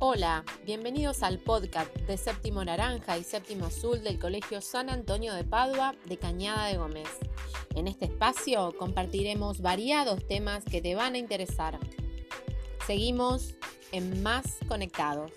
Hola, bienvenidos al podcast de Séptimo Naranja y Séptimo Azul del Colegio San Antonio de Padua de Cañada de Gómez. En este espacio compartiremos variados temas que te van a interesar. Seguimos en Más Conectados.